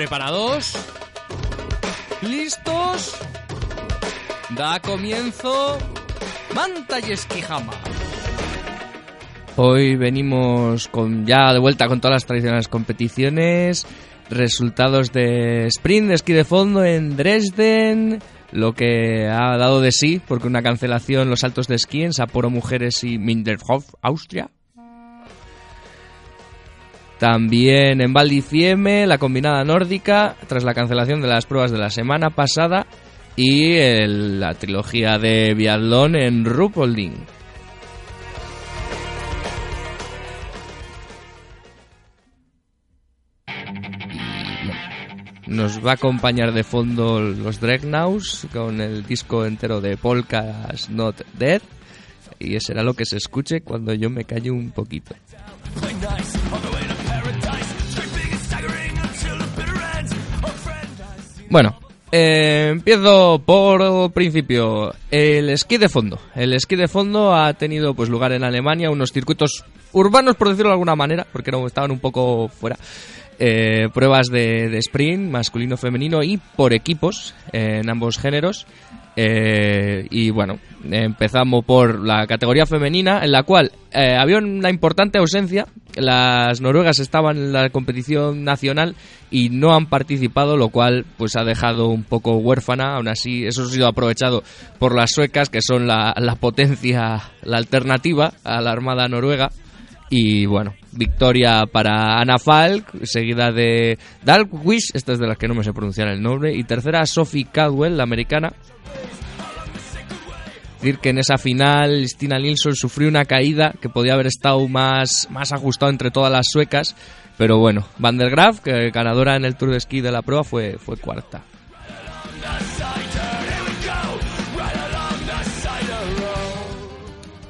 ¿Preparados? ¿Listos? Da comienzo Manta y Esquijama. Hoy venimos con ya de vuelta con todas las tradicionales competiciones, resultados de sprint de esquí de fondo en Dresden, lo que ha dado de sí, porque una cancelación los saltos de esquí en Sapporo Mujeres y Minderhof, Austria. También en Val la combinada nórdica, tras la cancelación de las pruebas de la semana pasada, y la trilogía de biatlón en Ruhpolding. Nos va a acompañar de fondo los Dreadnoughts con el disco entero de Polkas Not Dead. Y será lo que se escuche cuando yo me calle un poquito. Bueno, eh, empiezo por principio. El esquí de fondo. El esquí de fondo ha tenido pues lugar en Alemania, unos circuitos urbanos, por decirlo de alguna manera, porque no estaban un poco fuera. Eh, pruebas de, de sprint, masculino, femenino y por equipos eh, en ambos géneros. Eh, y bueno, empezamos por la categoría femenina, en la cual eh, había una importante ausencia. Las noruegas estaban en la competición nacional y no han participado, lo cual pues ha dejado un poco huérfana. Aún así, eso ha sido aprovechado por las suecas, que son la, la potencia, la alternativa a la armada noruega. Y bueno, victoria para Anna Falk, seguida de Dalquish, esta es de las que no me sé pronunciar el nombre, y tercera Sophie Cadwell, la americana. decir que en esa final Stina Nilsson sufrió una caída que podía haber estado más, más ajustado entre todas las suecas, pero bueno, Van der Graaf, que ganadora en el Tour de Esquí de la prueba, fue, fue cuarta.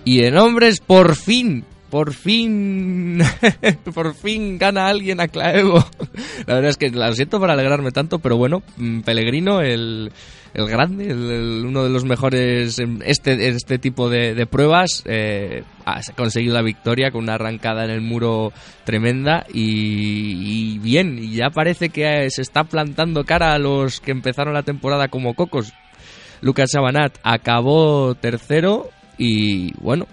Y en hombres, por fin, por fin, por fin gana alguien a Claevo. La verdad es que lo siento por alegrarme tanto, pero bueno, mm, Pellegrino, el, el grande, uno de los mejores en este, este tipo de, pruebas, eh, ha conseguido la victoria con una arrancada en el muro tremenda y, bien, y ya parece que se está plantando cara a los que empezaron la temporada como cocos. Lucas Chabanat acabó tercero y bueno,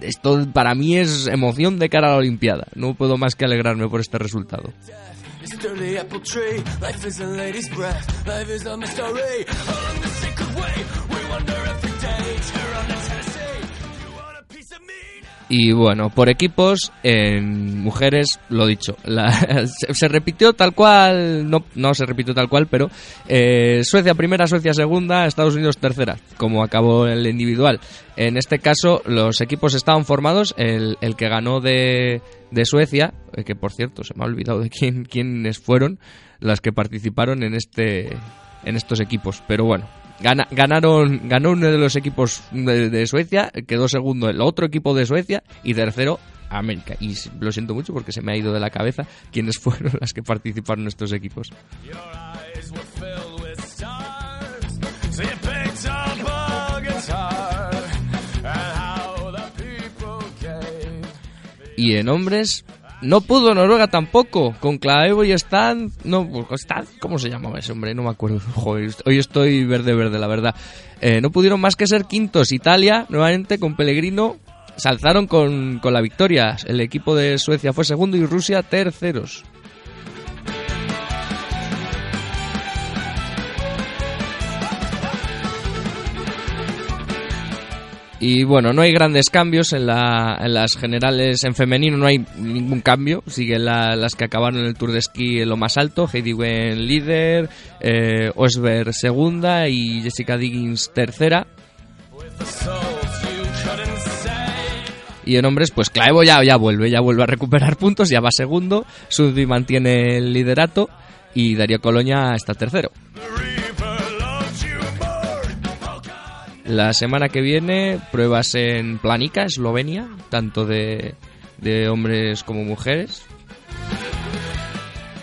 esto para mí es emoción de cara a la Olimpiada. No puedo más que alegrarme por este resultado. Y bueno, por equipos, en mujeres, lo dicho, la- se, repitió tal cual, no, no se repitió tal cual, pero eh, Suecia primera, Suecia segunda, Estados Unidos tercera, como acabó el individual. En este caso, los equipos estaban formados, el, el que ganó de, de Suecia, eh, que por cierto, se me ha olvidado de quién, quiénes fueron las que participaron en este en estos equipos, pero bueno, Gana- ganaron, ganó uno de los equipos de, Suecia, quedó segundo el otro equipo de Suecia y tercero América. Y lo siento mucho porque se me ha ido de la cabeza quiénes fueron las que participaron estos equipos. Y en hombres no pudo Noruega tampoco, con Claevo y Stan, no, pues, ¿cómo se llamaba ese hombre? No me acuerdo. Hoy estoy verde verde, la verdad. Eh, no pudieron más que ser quintos. Italia, nuevamente con Pellegrino, se alzaron con, con la victoria. El equipo de Suecia fue segundo y Rusia terceros. Y bueno, no hay grandes cambios en, la- las generales. En femenino no hay ningún cambio. Siguen la- las que acabaron en el Tour de Esquí en lo más alto. Heidi Wen líder, eh, Osberg segunda y Jessica Diggins tercera. Y en hombres, pues Claevo ya, ya vuelve, ya vuelve a recuperar puntos, ya va segundo. Sudby mantiene el liderato y Darío Coloña está tercero. La semana que viene, pruebas en Planica, Eslovenia, tanto de, de hombres como mujeres.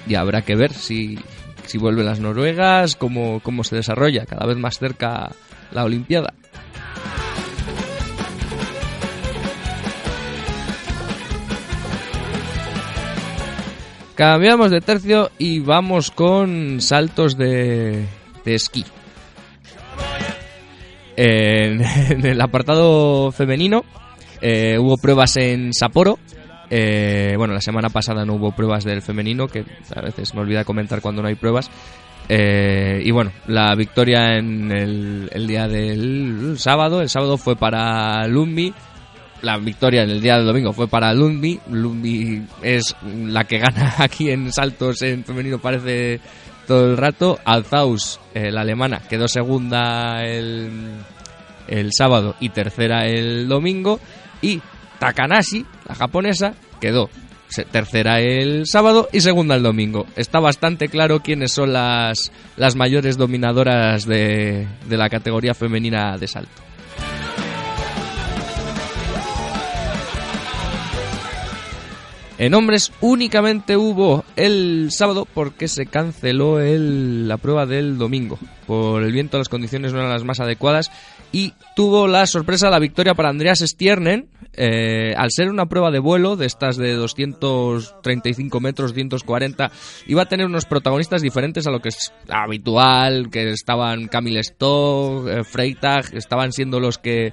Y habrá que ver si, si vuelven las noruegas, cómo, cómo se desarrolla cada vez más cerca la Olimpiada. Cambiamos de tercio y vamos con saltos de, de esquí. En, en el apartado femenino eh, hubo pruebas en Sapporo. Eh, bueno, la semana pasada no hubo pruebas del femenino, que a veces me olvida comentar cuando no hay pruebas. Eh, y bueno, la victoria en el, el día del sábado. El sábado fue para Lumbi. La victoria en el día del domingo fue para Lumbi. Lumbi es la que gana aquí en saltos en femenino, parece todo el rato. Alzaus, la alemana, quedó segunda el, el sábado y tercera el domingo. Y Takanashi, la japonesa, quedó tercera el sábado y segunda el domingo. Está bastante claro quiénes son las, las mayores dominadoras de, de la categoría femenina de salto. En hombres únicamente hubo el sábado porque se canceló el- la prueba del domingo. Por el viento las condiciones no eran las más adecuadas y tuvo la sorpresa la victoria para Andreas Stiernen. eh, al ser una prueba de vuelo de estas de 235 metros, 240, iba a tener unos protagonistas diferentes a lo que es habitual, que estaban Camille Stock, eh, Freitag, estaban siendo los que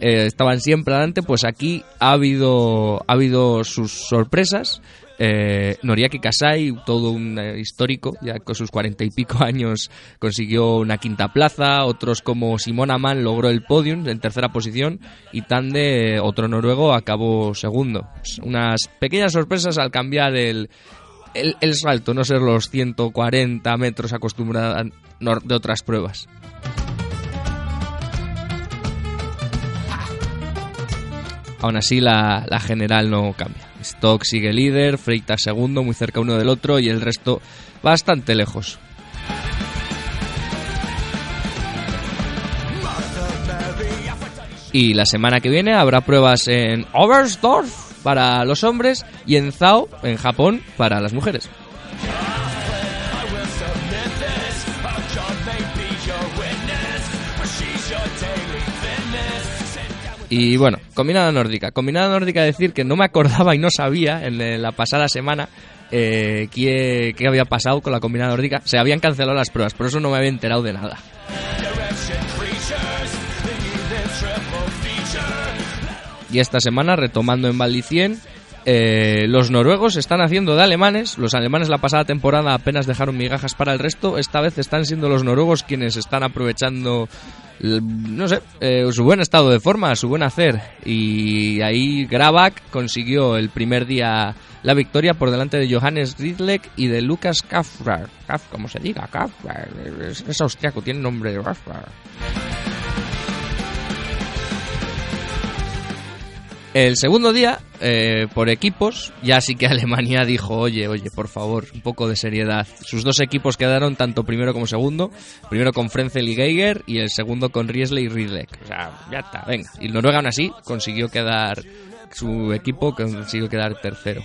eh, estaban siempre adelante, pues aquí ha habido, ha habido sus sorpresas. Eh, Noriaki Kasai, todo un eh, histórico, ya con sus cuarenta y pico años consiguió una quinta plaza, otros como Simon Amann logró el podium en tercera posición y Tande, otro noruego, acabó segundo. Pues unas pequeñas sorpresas al cambiar el, el, el salto, no ser los 140 metros acostumbrados de otras pruebas. Aún así, la, la general no cambia. Stock sigue líder, Freitag segundo, muy cerca uno del otro, y el resto bastante lejos. Y la semana que viene habrá pruebas en Oberstdorf para los hombres y en Zao, en Japón, para las mujeres. Y bueno, combinada nórdica. Combinada nórdica decir que no me acordaba y no sabía en la pasada semana eh, qué, qué había pasado con la combinada nórdica. Se habían cancelado las pruebas, por eso no me había enterado de nada. Y esta semana, retomando en Valdicien, eh, los noruegos están haciendo de alemanes. Los alemanes la pasada temporada apenas dejaron migajas para el resto. Esta vez están siendo los noruegos quienes están aprovechando, no sé, eh, su buen estado de forma, su buen hacer. Y ahí Grabak consiguió el primer día la victoria por delante de Johannes Ridlek y de Lucas Kafrar. Kaf, como se diga, Kafrar. Es, es austriaco, tiene nombre de Kafrar. El segundo día, eh, por equipos, ya sí que Alemania dijo, oye, oye, por favor, un poco de seriedad. Sus dos equipos quedaron tanto primero como segundo. Primero con Frenzel y Geiger y el segundo con Riesle y Ridlek. O sea, ya está, venga. Y Noruega aún así consiguió quedar, su equipo consiguió quedar tercero.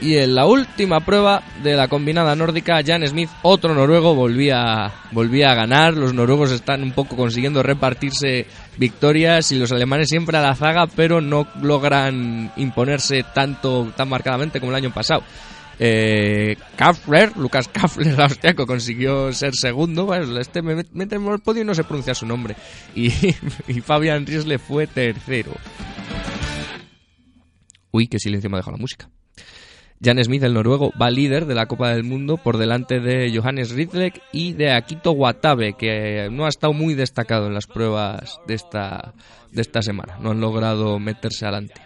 Y en la última prueba de la combinada nórdica, Jan Smith, otro noruego, volvía, volvía a ganar. Los noruegos están un poco consiguiendo repartirse victorias y los alemanes siempre a la zaga, pero no logran imponerse tanto, tan marcadamente como el año pasado. Eh, Kaffler, Lucas Kaffler, austriaco, consiguió ser segundo. Este me met- mete en el podio y no se pronuncia su nombre. Y, y Fabian Riesle fue tercero. Uy, qué silencio me ha dejado la música. Jan Smith, el noruego, va líder de la Copa del Mundo por delante de Johannes Ridlek y de Akito Watabe, que no ha estado muy destacado en las pruebas de esta, de esta semana. No han logrado meterse adelante.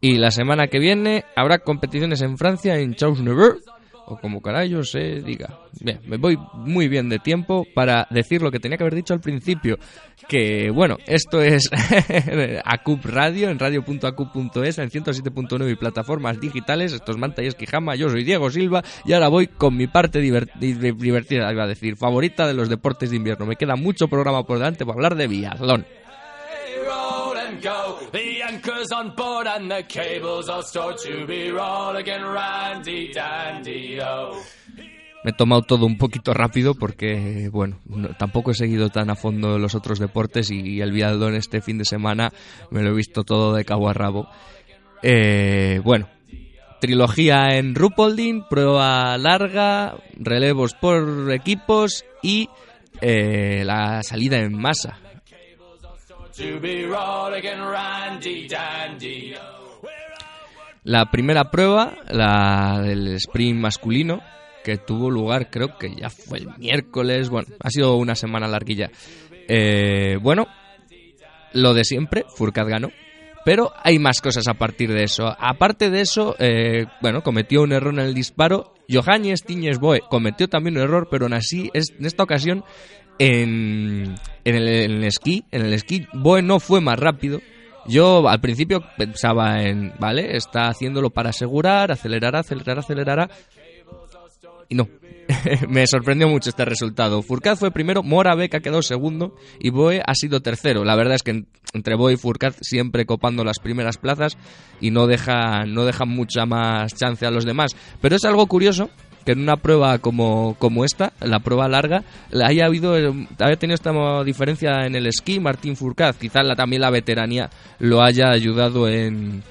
Y la semana que viene habrá competiciones en Francia, en Chaus-Neveu, o como carajo se diga. Bien, me voy muy bien de tiempo para decir lo que tenía que haber dicho al principio. Que bueno, esto es ACUP Radio, en radio.acup.es, en 107.9 y plataformas digitales. Esto es Manta y Esquijama, yo soy Diego Silva y ahora voy con mi parte divert- di- divertida, iba a decir, favorita de los deportes de invierno. Me queda mucho programa por delante para hablar de biatlón. Go. The anchor's on board and the cables all stored to be rolled. Randy dandy, me he tomado todo un poquito rápido porque, bueno, tampoco he seguido tan a fondo los otros deportes y, el Vialdón este fin de semana me lo he visto todo de cabo a rabo. Eh, bueno, trilogía en Rupolding, prueba larga, relevos por equipos y eh, la salida en masa. La primera prueba, la del sprint masculino, que tuvo lugar creo que ya fue el miércoles, bueno, ha sido una semana larguilla. Eh, bueno, lo de siempre, Furcat ganó, pero hay más cosas a partir de eso. Aparte de eso, eh, bueno, cometió un error en el disparo. Johannes Tiñes cometió también un error, pero aún así, es, en esta ocasión, en, en, el, esquí, en el esquí, Boe no fue más rápido. Yo al principio pensaba en, vale, está haciéndolo para asegurar, acelerará, acelerará, acelerará. Y no, me sorprendió mucho este resultado. Furcat fue primero, Mora Beca quedó segundo y Boe ha sido tercero. La verdad es que entre Boe y Furcat siempre copando las primeras plazas y no dejan, no dejan mucha más chance a los demás. Pero es algo curioso que en una prueba como, como esta, la prueba larga, haya habido haya tenido esta diferencia en el esquí Martín Furcat. Quizás la, también la veteranía lo haya ayudado en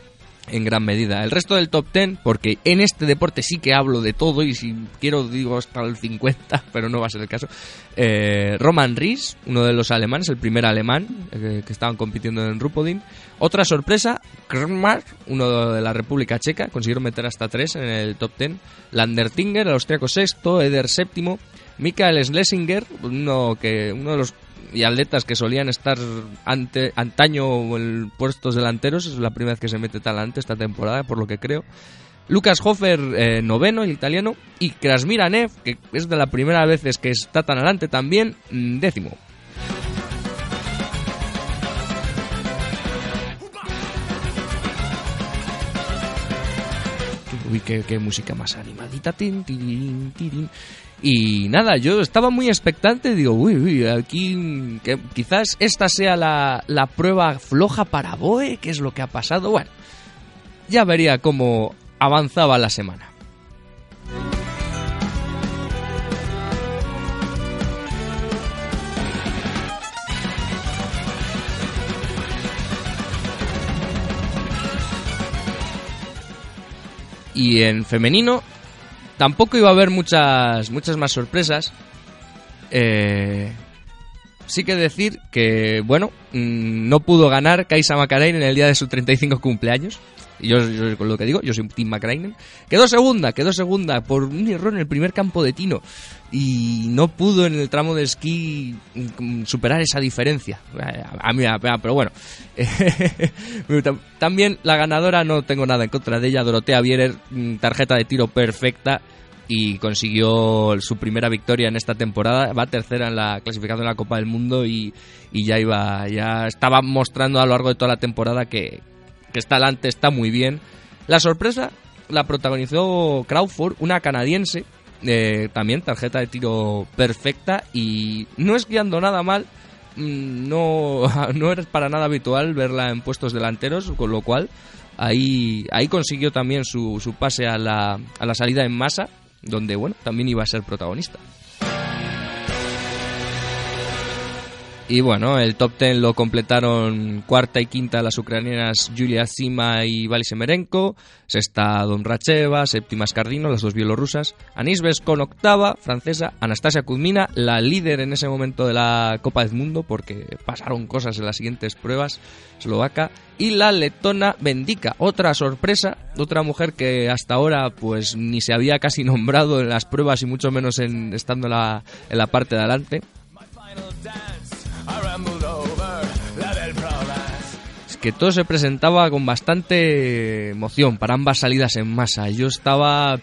en gran medida. El resto del top 10, porque en este deporte sí que hablo de todo y si quiero digo hasta el 50, pero no va a ser el caso. Eh, Roman Ries, uno de los alemanes, el primer alemán eh, que estaban compitiendo en Rupodin. Otra sorpresa, Krmar, uno de la República Checa, consiguieron meter hasta tres en el top 10. Landertinger, el austriaco sexto, Eder séptimo. Michael Schlesinger, uno, que, uno de los y atletas que solían estar ante, antaño en puestos delanteros, es la primera vez que se mete talante esta temporada, por lo que creo. Lucas Hofer, eh, noveno, el italiano, y Krasmir Anev, que es de la primera vez que está tan adelante también, mm, décimo. Uy, qué, música más animadita. Tin, y nada, yo estaba muy expectante, digo, uy, uy, aquí que quizás esta sea la, la prueba floja para Boe, ¿qué es lo que ha pasado? Bueno, ya vería cómo avanzaba la semana. Y en femenino Tampoco iba a haber muchas, muchas más sorpresas. Eh, sí que decir que, bueno, mm, no pudo ganar Kaisa Makarainen en el día de su 35 cumpleaños. Yo, yo con lo que digo, yo soy Team Makarainen. Quedó segunda, quedó segunda por un error en el primer campo de Tino. Y no pudo en el tramo de esquí mm, superar esa diferencia. A mí, pero bueno. También la ganadora, no tengo nada en contra de ella, Dorotea Bierer, mm, tarjeta de tiro perfecta y consiguió su primera victoria en esta temporada. Va tercera en la clasificación de la Copa del Mundo y, ya iba, ya estaba mostrando a lo largo de toda la temporada que, que está adelante, está muy bien. La sorpresa la protagonizó Crawford, una canadiense, eh, también tarjeta de tiro perfecta y no esquiando nada mal. Mm, no, no es para nada habitual verla en puestos delanteros, con lo cual ahí, ahí consiguió también su, su pase a la, a la salida en masa donde, bueno, también iba a ser protagonista. Y bueno, el top ten lo completaron cuarta y quinta las ucranianas Julia Zima y Valis Semerenko, sexta Don Racheva, séptima Scardino, las dos bielorrusas, Anisbes con octava, francesa, Anastasia Kuzmina, la líder en ese momento de la Copa del Mundo, porque pasaron cosas en las siguientes pruebas, eslovaca, y la letona Bendica, otra sorpresa, otra mujer que hasta ahora pues ni se había casi nombrado en las pruebas y mucho menos en, estando la, en la parte de adelante. Que todo se presentaba con bastante emoción para ambas salidas en masa. Yo estaba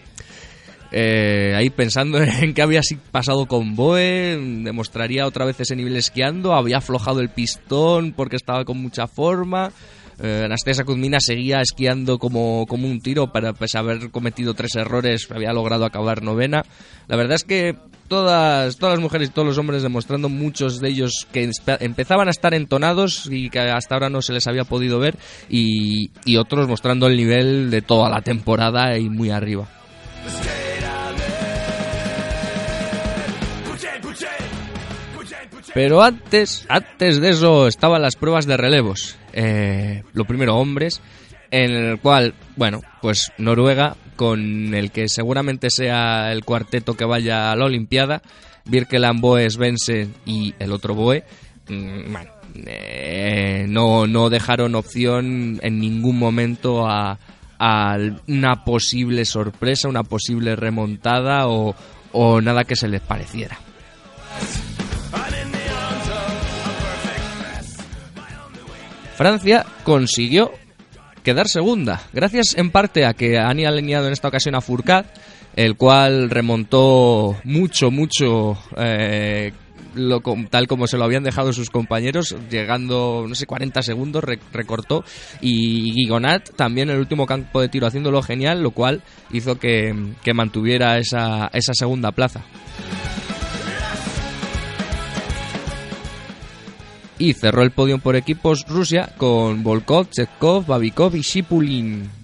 eh, ahí pensando en qué había pasado con Boe, demostraría otra vez ese nivel esquiando, había aflojado el pistón porque estaba con mucha forma. Eh, Anastasia Kuzmina seguía esquiando como, como un tiro para pues, haber cometido tres errores, había logrado acabar novena. La verdad es que todas, todas las mujeres y todos los hombres demostrando muchos de ellos que empezaban a estar entonados y que hasta ahora no se les había podido ver y, y otros mostrando el nivel de toda la temporada y muy arriba. Pero antes, antes de eso estaban las pruebas de relevos eh, lo primero, hombres, en el cual, bueno, pues Noruega, con el que seguramente sea el cuarteto que vaya a la Olimpiada, Birkeland, Boe, Svensson y el otro Boe, mm, eh, no, no dejaron opción en ningún momento a, a una posible sorpresa, una posible remontada o, o nada que se les pareciera. Francia consiguió quedar segunda, gracias en parte a que han alineado en esta ocasión a Fourcade, el cual remontó mucho, mucho, eh, tal como se lo habían dejado sus compañeros, llegando, no sé, 40 segundos, re- recortó, y Guigonat también en el último campo de tiro haciéndolo genial, lo cual hizo que, que mantuviera esa, esa segunda plaza. Y cerró el podio por equipos Rusia con Volkov, Chetkov, Babikov y Shipulin.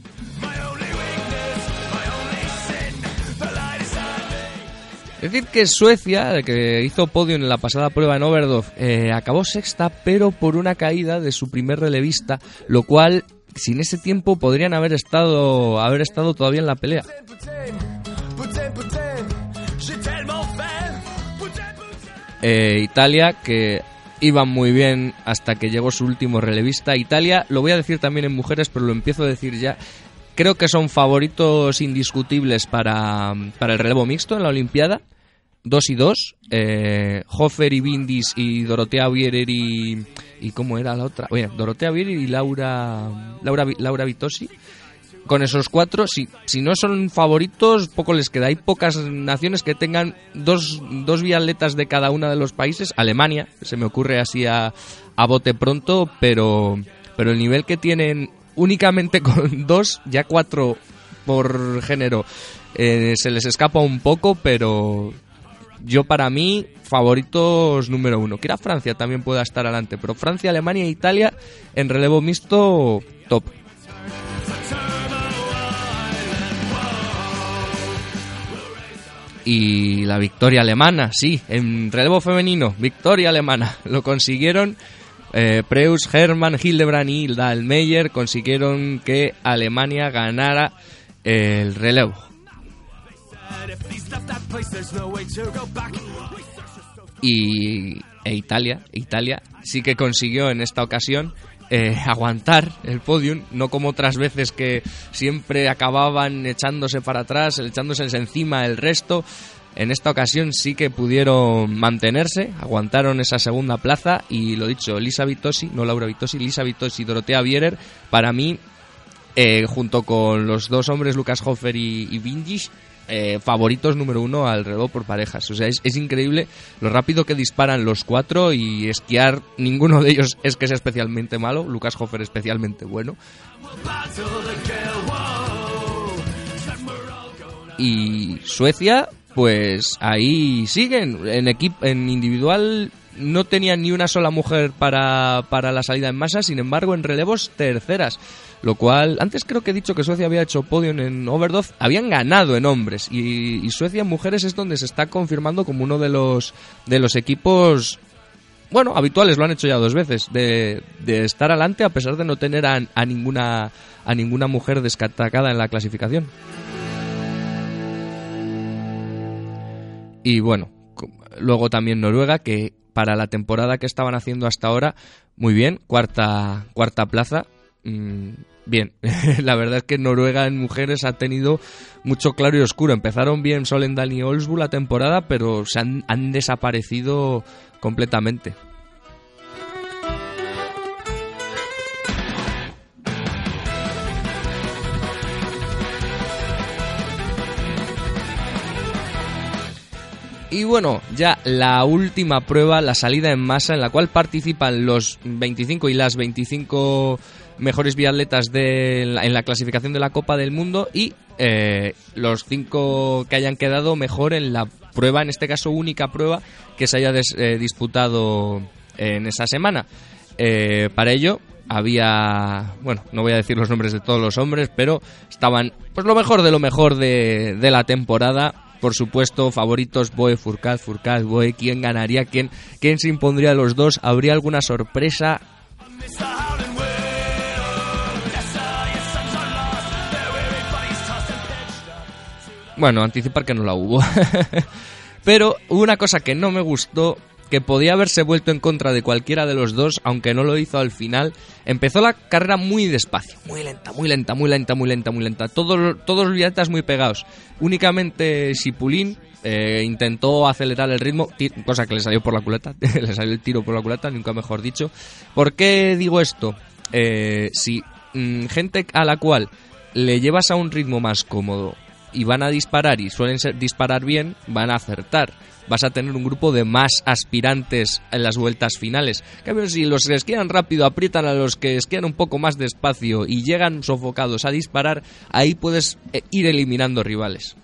Es decir que Suecia, que hizo podio en la pasada prueba en Overdorf, eh, acabó sexta, pero por una caída de su primer relevista, lo cual, sin ese tiempo, podrían haber estado, haber estado todavía en la pelea. Eh, Italia, que iban muy bien hasta que llegó su último relevista. Italia, lo voy a decir también en mujeres, pero lo empiezo a decir ya. Creo que son favoritos indiscutibles para, para el relevo mixto en la Olimpiada. Dos y dos. Eh, Hofer y Bindis y Dorotea Bierer y... ¿Y cómo era la otra? Oye, Dorotea Bierer y Laura... Laura, Laura Vitosi con esos cuatro, si, si no son favoritos, poco les queda. Hay pocas naciones que tengan dos, dos vialetas de cada una de los países. Alemania, se me ocurre así a, a bote pronto, pero, pero el nivel que tienen únicamente con dos, ya cuatro por género, eh, se les escapa un poco, pero yo para mí, favoritos número uno. Quizá Francia también pueda estar adelante, pero Francia, Alemania e Italia en relevo mixto, top. Y la victoria alemana, sí, en relevo femenino, victoria alemana, lo consiguieron. Eh, Hermann, Hildebrand y Dahlmeier consiguieron que Alemania ganara el relevo. Y e Italia, Italia sí que consiguió en esta ocasión eh, aguantar el podium, no como otras veces que siempre acababan echándose para atrás, echándose encima el resto. En esta ocasión sí que pudieron mantenerse, aguantaron esa segunda plaza y lo dicho, Lisa Vitosi, no Laura Vitosi, Lisa Vitosi y Dorotea Bierer, para mí, eh, junto con los dos hombres, Lucas Hofer y, y eh, favoritos número uno al reloj por parejas. O sea, es, es increíble lo rápido que disparan los cuatro y esquiar, ninguno de ellos es que sea especialmente malo, Lucas Hofer especialmente bueno. Y Suecia, pues ahí siguen. En equipo, en individual no tenían ni una sola mujer para, para la salida en masa, sin embargo en relevos terceras. Lo cual, antes creo que he dicho que Suecia había hecho podio en Overdorf, habían ganado en hombres y, y Suecia en mujeres es donde se está confirmando como uno de los, de los equipos bueno, habituales lo han hecho ya dos veces, de, de estar adelante a pesar de no tener a, a ninguna a ninguna mujer destacada en la clasificación. Y bueno, luego también Noruega, que para la temporada que estaban haciendo hasta ahora, muy bien, cuarta, cuarta plaza. mm, bien, la verdad es que Noruega en mujeres ha tenido mucho claro y oscuro. Empezaron bien Solendal y Olsbu la temporada, pero se han, han desaparecido completamente. Y bueno, ya la última prueba, la salida en masa, en la cual participan los 25 y las 25 mejores biatletas de en la clasificación de la Copa del Mundo y eh, los cinco que hayan quedado mejor en la prueba, en este caso única prueba que se haya eh, disputado en esa semana. Eh, para ello había, bueno, no voy a decir los nombres de todos los hombres, pero estaban pues lo mejor de lo mejor de, de la temporada por supuesto, favoritos Boe, Furcad, Furcad, Boe, ¿quién ganaría? ¿Quién, quién se impondría a los dos? ¿Habría alguna sorpresa? Bueno, anticipar que no la hubo. Pero una cosa que no me gustó, que podía haberse vuelto en contra de cualquiera de los dos, aunque no lo hizo al final. Empezó la carrera muy despacio, muy lenta, muy lenta, muy lenta, muy lenta, muy lenta. Todos, los viatas muy pegados. Únicamente Sipulín eh, intentó acelerar el ritmo, cosa que le salió por la culata, le salió el tiro por la culata, nunca mejor dicho. ¿Por qué digo esto? Eh, si mm, gente a la cual le llevas a un ritmo más cómodo y van a disparar y suelen ser- disparar bien, van a acertar. Vas a tener un grupo de más aspirantes en las vueltas finales. Cambio, si los que esquían rápido aprietan a los que esquían un poco más despacio y llegan sofocados a disparar, ahí puedes eh, ir eliminando rivales.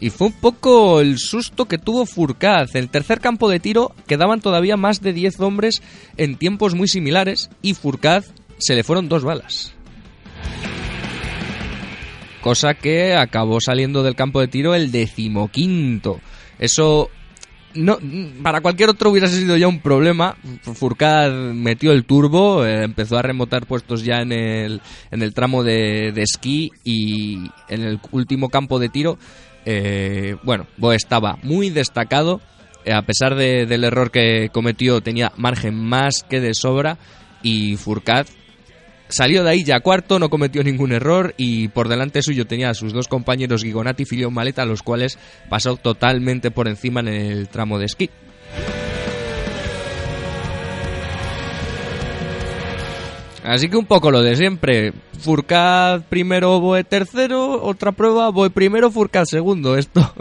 Y fue un poco el susto que tuvo Furcaz. En el tercer campo de tiro quedaban todavía más de 10 hombres en tiempos muy similares y Furcaz se le fueron dos balas. Cosa que acabó saliendo del campo de tiro el decimoquinto. Eso no, para cualquier otro hubiera sido ya un problema. Furcad metió el turbo, eh, empezó a remontar puestos ya en el, en el tramo de, de esquí y en el último campo de tiro. eh, bueno, estaba muy destacado. eh, a pesar de- del error que cometió, tenía margen más que de sobra. Y Furcad salió de ahí ya cuarto, no cometió ningún error y por delante suyo tenía a sus dos compañeros Gigonati y Filión Maleta, los cuales pasó totalmente por encima en el tramo de esquí. Así que un poco lo de siempre. Furcad primero, Boe tercero, otra prueba, Boe primero, Furcad segundo. Esto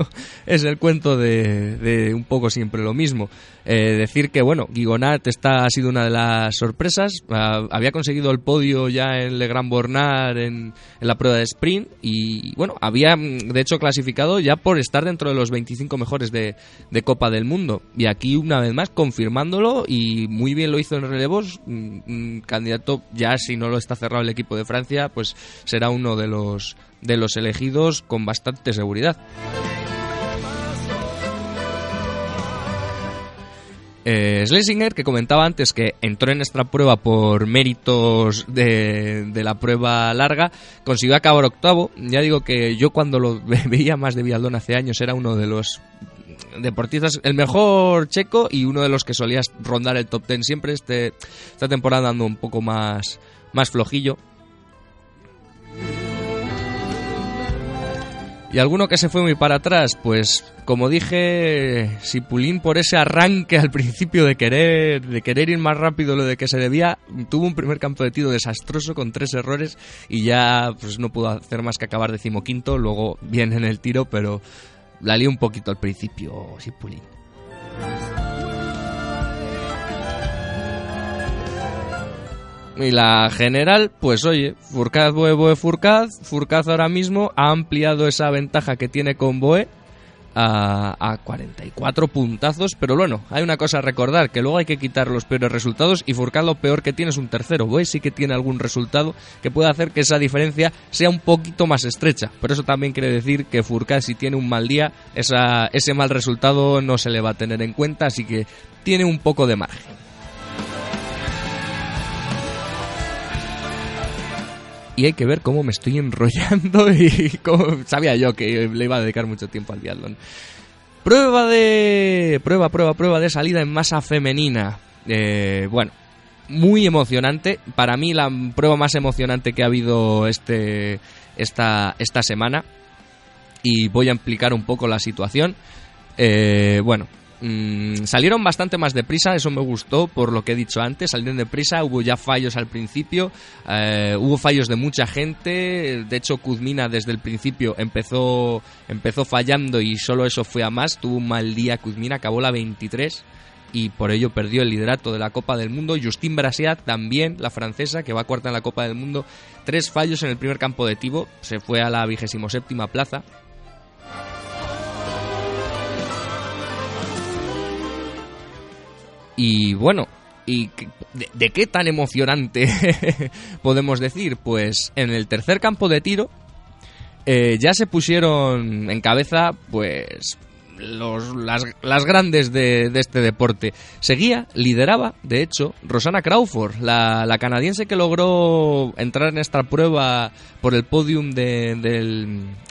es el cuento de, de un poco siempre lo mismo. Eh, decir que, bueno, Gigonat esta ha sido una de las sorpresas. Ah, había conseguido el podio ya en Le Grand Bornard en, en la prueba de sprint y, bueno, había mm, de hecho clasificado ya por estar dentro de los 25 mejores de, de Copa del Mundo. Y aquí, una vez más, confirmándolo y muy bien lo hizo en relevos. mm, mm, candidato, ya si no lo está cerrado el equipo de Francia, pues será uno de los, de los elegidos con bastante seguridad. Eh, Schlesinger, que comentaba antes que entró en esta prueba por méritos de, de la prueba larga, consiguió acabar octavo. Ya digo que yo cuando lo ve- veía más de Vialdón hace años era uno de los deportistas, el mejor checo y uno de los que solías rondar el top ten siempre. Este, esta temporada ando un poco más, más flojillo. Y alguno que se fue muy para atrás, pues como dije, Sipulín por ese arranque al principio de querer, de querer ir más rápido lo de que se debía, tuvo un primer campo de tiro desastroso con tres errores y ya pues no pudo hacer más que acabar decimoquinto, luego bien en el tiro, pero la lió un poquito al principio Sipulín. Y la general, pues oye, Furcad, Boe, Boe, Furcad. Furcad ahora mismo ha ampliado esa ventaja que tiene con Boe a, a 44 puntazos. Pero bueno, hay una cosa a recordar, que luego hay que quitar los peores resultados y Furcad lo peor que tiene es un tercero. Boe sí que tiene algún resultado que puede hacer que esa diferencia sea un poquito más estrecha. Pero eso también quiere decir que Furcad si tiene un mal día, esa, ese mal resultado no se le va a tener en cuenta, así que tiene un poco de margen. Y hay que ver cómo me estoy enrollando y cómo sabía yo que le iba a dedicar mucho tiempo al biatlón. Prueba de prueba, prueba, prueba de salida en masa femenina. Eh, bueno, muy emocionante. Para mí la prueba más emocionante que ha habido este esta esta semana y voy a explicar un poco la situación. Eh, bueno, Mm, salieron bastante más deprisa, eso me gustó por lo que he dicho antes, salieron deprisa, hubo ya fallos al principio, eh, hubo fallos de mucha gente, de hecho Kuzmina desde el principio empezó, empezó fallando y solo eso fue a más, tuvo un mal día Kuzmina, acabó la 23 y por ello perdió el liderato de la Copa del Mundo. Justine Brasiat también, la francesa, que va cuarta en la Copa del Mundo, tres fallos en el primer campo de Tibo, se fue a la vigésimo séptima plaza. Y bueno, ¿Y de qué tan emocionante podemos decir? Pues en el tercer campo de tiro eh, ya se pusieron en cabeza, pues, los, las, grandes de, este deporte. Seguía, lideraba, de hecho, Rosana Crawford, la, canadiense que logró entrar en esta prueba por el podium de,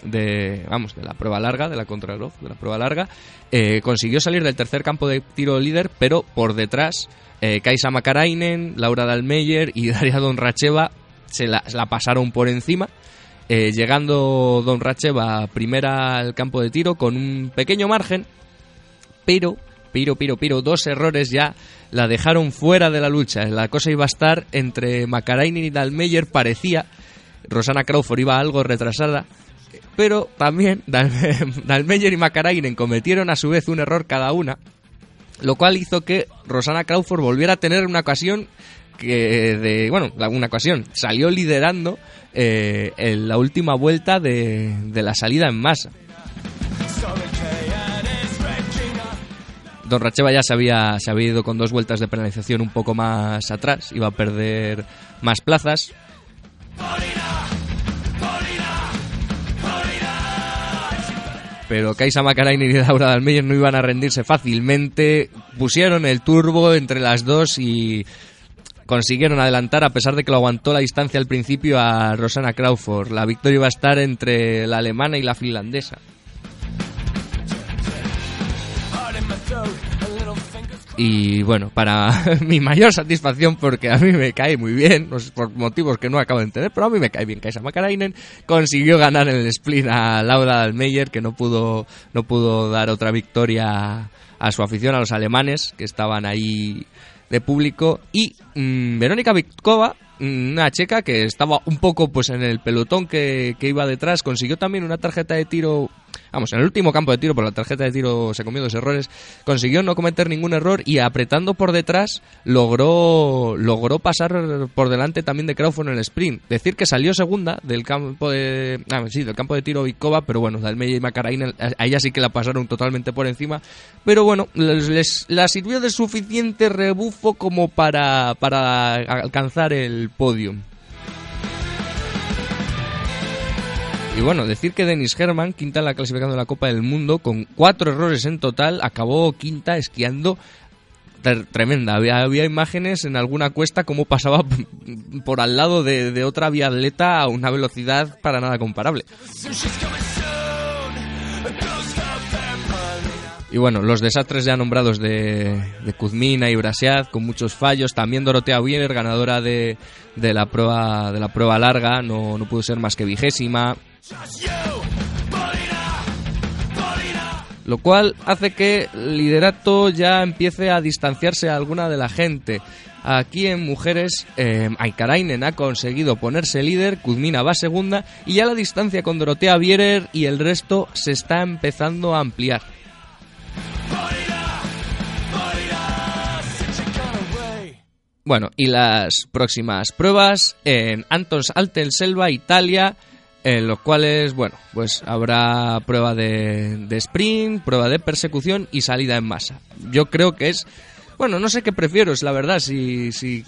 de, vamos, de la prueba larga, de la contrarreloj, de la prueba larga, eh, consiguió salir del tercer campo de tiro líder, pero por detrás, eh, Kaisa Makarainen, Laura Dalmeyer y Daria Donracheva se la, se la pasaron por encima. Eh, llegando Don Racheva primera al campo de tiro con un pequeño margen, pero, pero, pero, pero, dos errores ya la dejaron fuera de la lucha. La cosa iba a estar entre Makarainen y Dalmeyer, parecía. Rosana Crawford iba algo retrasada, pero también Dal- Dalmeyer y Makarainen cometieron a su vez un error cada una, lo cual hizo que Rosana Crawford volviera a tener una ocasión que de bueno una ocasión salió liderando eh, la última vuelta de, de la salida en masa. Don Racheva ya se había, se había ido con dos vueltas de penalización un poco más atrás. Iba a perder más plazas. Pero Kaisa Makarainen y Laura Dalmeyer no iban a rendirse fácilmente. Pusieron el turbo entre las dos y consiguieron adelantar, a pesar de que lo aguantó la distancia al principio, a Rosana Crawford. La victoria iba a estar entre la alemana y la finlandesa. Y bueno, para mi mayor satisfacción, porque a mí me cae muy bien, por motivos que no acabo de entender, pero a mí me cae bien Kaisa Makarainen, consiguió ganar en el sprint a Laura Dalmeyer, que no pudo, no pudo dar otra victoria a su afición, a los alemanes, que estaban ahí de público, y mm, Verónica Vitkova, mm, una checa que estaba un poco pues en el pelotón que, que iba detrás, consiguió también una tarjeta de tiro vamos, en el último campo de tiro, por la tarjeta de tiro se comió dos errores, consiguió no cometer ningún error y apretando por detrás logró, logró pasar por delante también de Crawford en el sprint. Decir que salió segunda del campo de, ah, sí, del campo de tiro Vikova, pero bueno, Dalmeyer y Macarainen, a ella sí que la pasaron totalmente por encima, pero bueno, les, les- la sirvió de suficiente rebufo como para, para alcanzar el podium. Y bueno, decir que Dennis Herman, quinta en la clasificación de la Copa del Mundo, con cuatro errores en total, acabó quinta esquiando tremenda. Había, había imágenes en alguna cuesta como pasaba por al lado de, de otra biatleta a una velocidad para nada comparable. Y bueno, los desastres ya nombrados de, de Kuzmina y Brasiad, con muchos fallos. También Dorotea Wiener, ganadora de, de la prueba de la prueba larga, no, no pudo ser más que vigésima. Lo cual hace que el liderato ya empiece a distanciarse a alguna de la gente. Aquí en mujeres, eh, Aikarainen ha conseguido ponerse líder, Kuzmina va segunda y ya la distancia con Dorotea Bierer y el resto se está empezando a ampliar. Bueno, y las próximas pruebas en Antons Altenselva, Italia, en los cuales, bueno, pues habrá prueba de, de sprint, prueba de persecución y salida en masa. Yo creo que es, bueno, no sé qué prefiero, es la verdad, si, si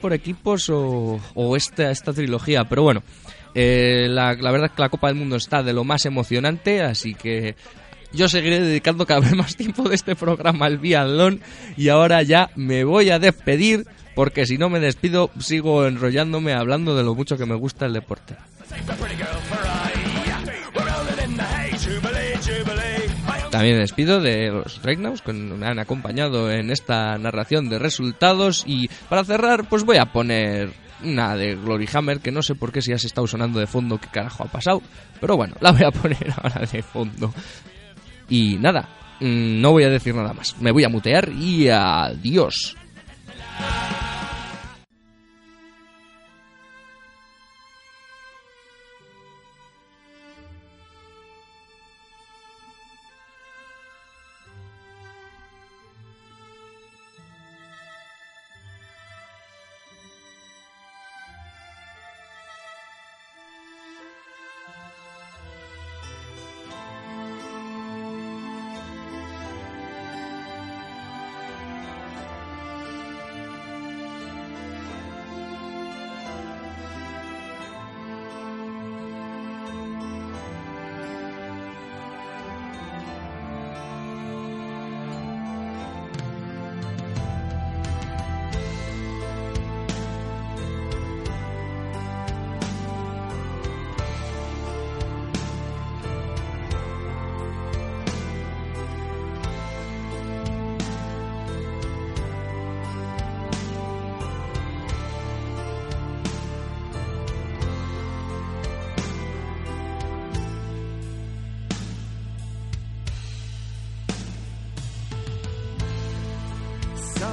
por equipos o, o esta, esta trilogía, pero bueno, eh, la, la verdad es que la Copa del Mundo está de lo más emocionante, así que yo seguiré dedicando cada vez más tiempo de este programa al biatlón y ahora ya me voy a despedir porque si no me despido sigo enrollándome hablando de lo mucho que me gusta el deporte. También me despido de los Reignaus que me han acompañado en esta narración de resultados y para cerrar pues voy a poner una de Glory Hammer que no sé por qué si se está sonando de fondo qué carajo ha pasado, pero bueno, la voy a poner ahora de fondo. Y nada, mm, no voy a decir nada más. Me voy a mutear y adiós.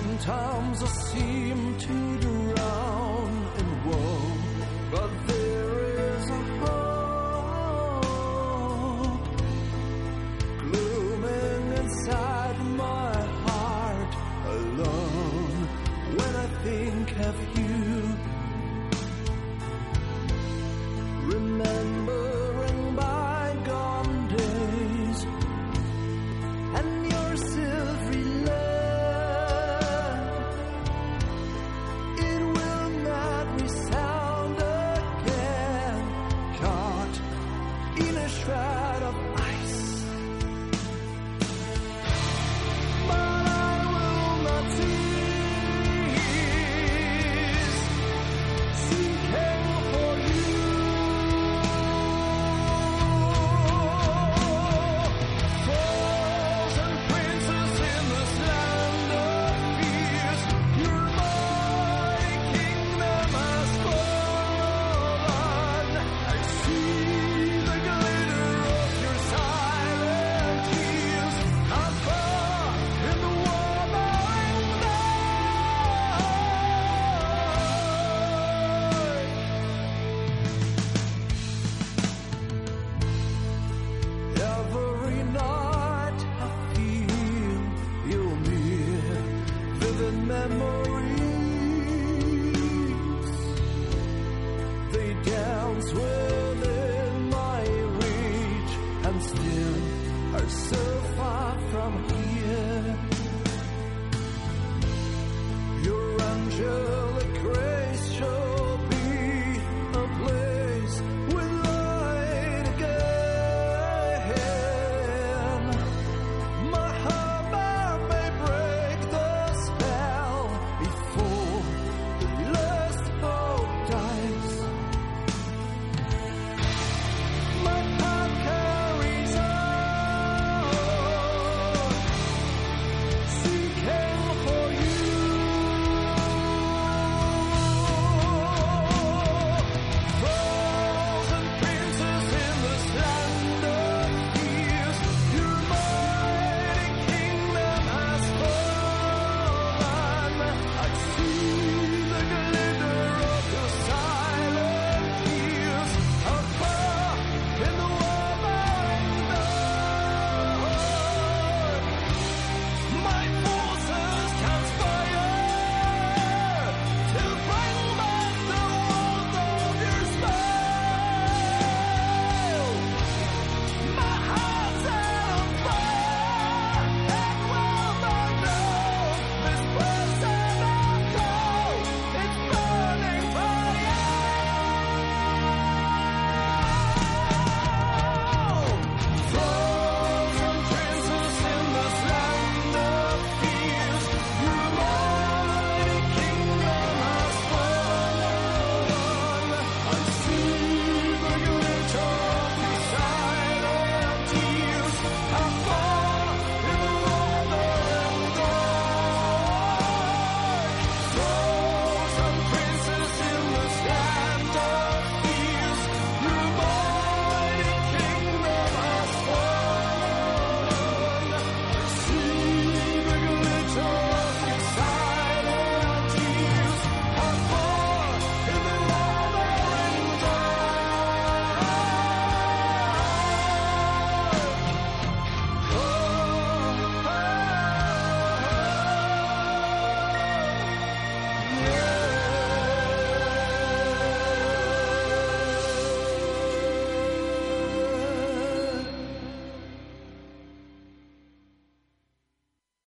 Sometimes I seem to drown in woe, but